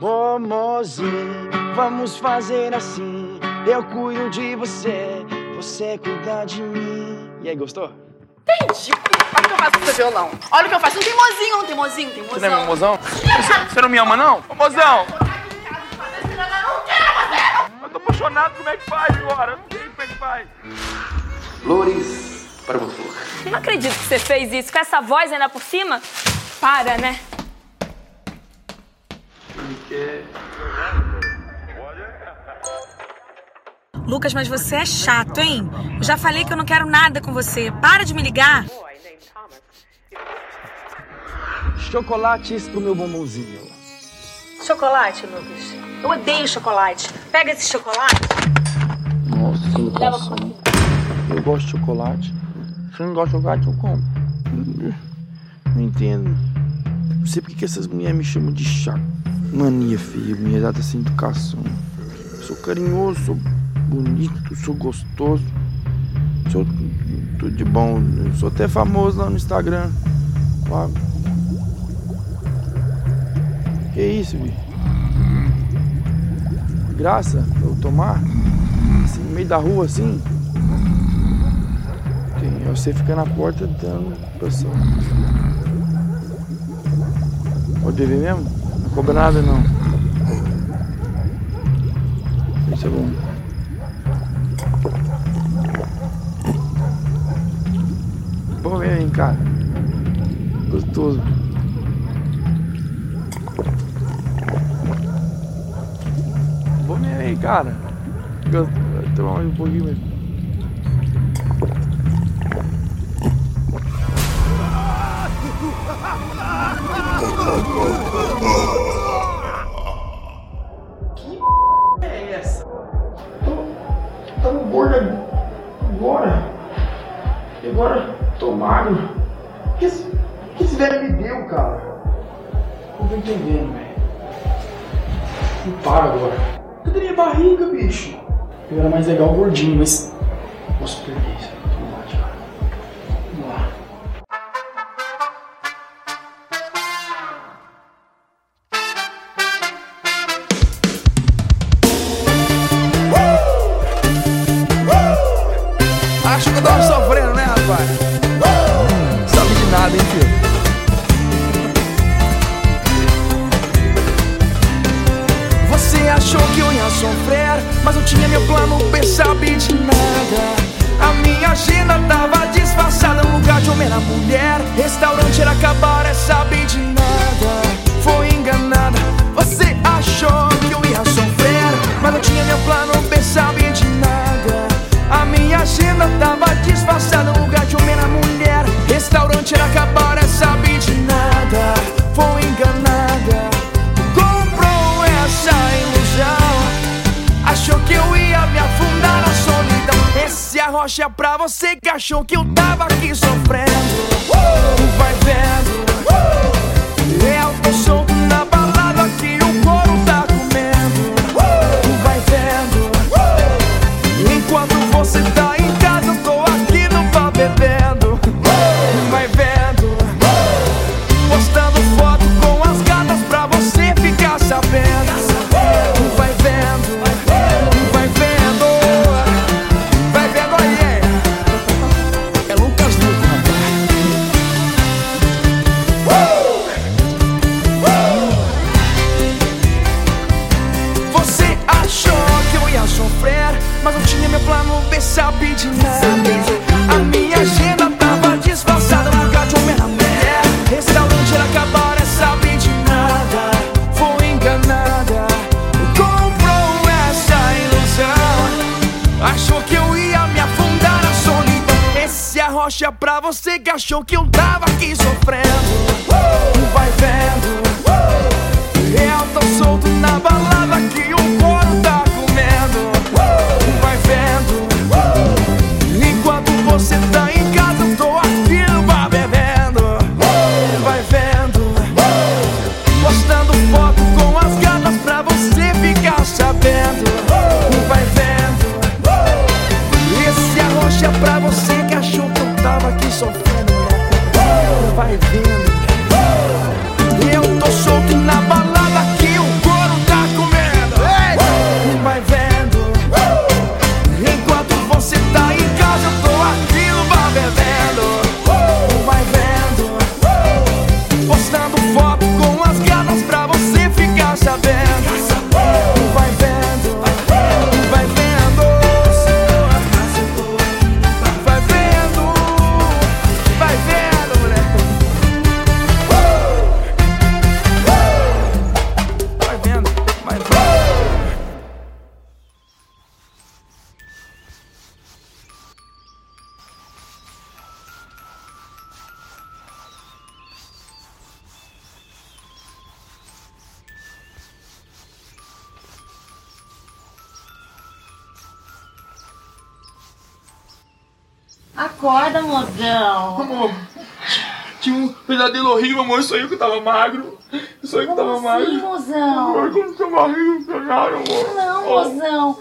Ô mozinho, vamos fazer assim. Eu cuido de você, você cuida de mim. E aí, gostou? Entendi. Olha o que eu faço com seu violão. Olha o que eu faço. Um teimosinho, um teimosinho, um teimosão. Você não é meu mozão? Você, você não me ama, não? Ô, mozão! Eu tô apaixonado, como é que faz agora? Eu não sei como é que faz. Flores para flor. Não acredito que você fez isso com essa voz ainda por cima. Para, né? Lucas, mas você é chato, hein? Eu já falei que eu não quero nada com você. Para de me ligar. Chocolates pro meu bombonzinho. Chocolate, Lucas. Eu odeio chocolate. Pega esse chocolate. Nossa, passou. Eu gosto de chocolate. Se não gosta de chocolate, eu como. Não entendo. Não sei porque que essas mulheres me chamam de chato. Mania feia, mulher dada sem educação. Sou carinhoso, sou bonito, sou gostoso. Sou tudo de bom. Sou até famoso lá no Instagram. Claro. Que isso, bicho? Graça eu tomar? Assim, no meio da rua assim? É você fica na porta dando pressão. Pode beber mesmo? Não cobra nada não. Isso é bom. Bom mesmo, hein, cara. Gostoso. Vou mesmo, hein, cara. Gostoso. Tomar mais um pouquinho mesmo. O que, esse- que esse velho me deu, cara? Não tô entendendo, velho. Não para agora. Cadê minha barriga, bicho? Eu era mais legal gordinho, mas. Posso perder mulher. Restaurante era acabar, é sabe de É pra você que achou que eu tava aqui sofrendo. Arrocha pra você que achou que eu tava aqui sofrendo. Vai vendo. Eu tô solto na balada que o couro tá comendo. Vai vendo. Enquanto você tá em casa, eu tô aqui no bar bebendo. Vai vendo. Postando foto com as gatas pra você ficar sabendo. Vai vendo. Esse arrocha é pra você que Acorda, mozão. Amor, tinha um pesadelo horrível, amor. Eu sonhei que eu tava magro. Eu sonhei que eu tava Como magro. assim, mozão? Amor, como seu barriga pegaram, amor. Não, mozão.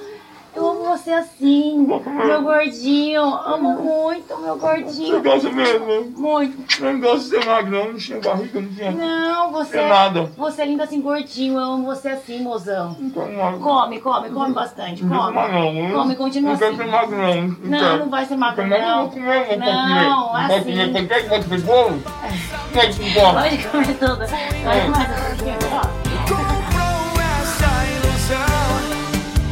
Eu amo você assim, meu gordinho. Amo muito, meu Você gordinho. gosta mesmo? Muito. Eu não gosto de ser magro, não. Não tinha barriga, não tinha. Não, você É nada. Você é lindo assim, gordinho. Eu amo você assim, mozão. Não quero magro. Come, come, come bastante. Não quero Come. magro, não. hein? Come, continua Não quero assim. ser magro, não. Não, não vai ser magro, Não, não não. não vou Não, comer. Vou assim. comer. Que pode comer bolo? Bolo? Pode comer tudo. Pode comer tudo. Ó. comprou essa ilusão.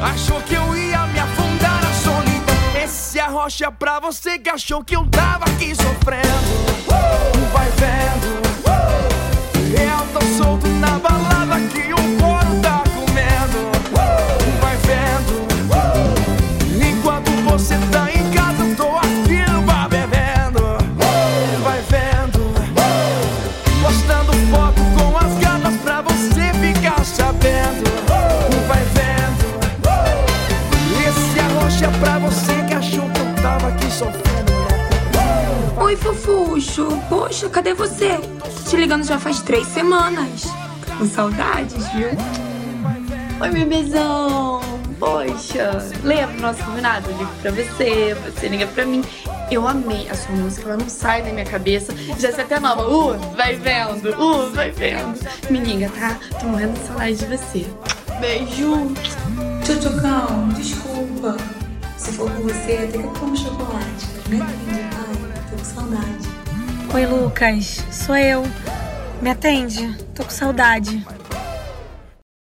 Achou que eu ia rocha pra você que achou que eu tava aqui sofrendo. Vai vendo. Eu tô solto na balada Oi, fofucho. Poxa, cadê você? Tô te ligando já faz três semanas. Com saudades, viu? Oi, bebezão. Poxa, lembra do nosso combinado? Eu ligo pra você, você liga pra mim. Eu amei a sua música, ela não sai da minha cabeça. Já sei até nova. Uh, vai vendo, uh, vai vendo. Me liga, tá? Tô morrendo de saudade de você. Beijo. Tchutchucão, desculpa. Se for com você, até que eu como chocolate. Mas saudade. Oi, Lucas. Sou eu. Me atende. Tô com saudade.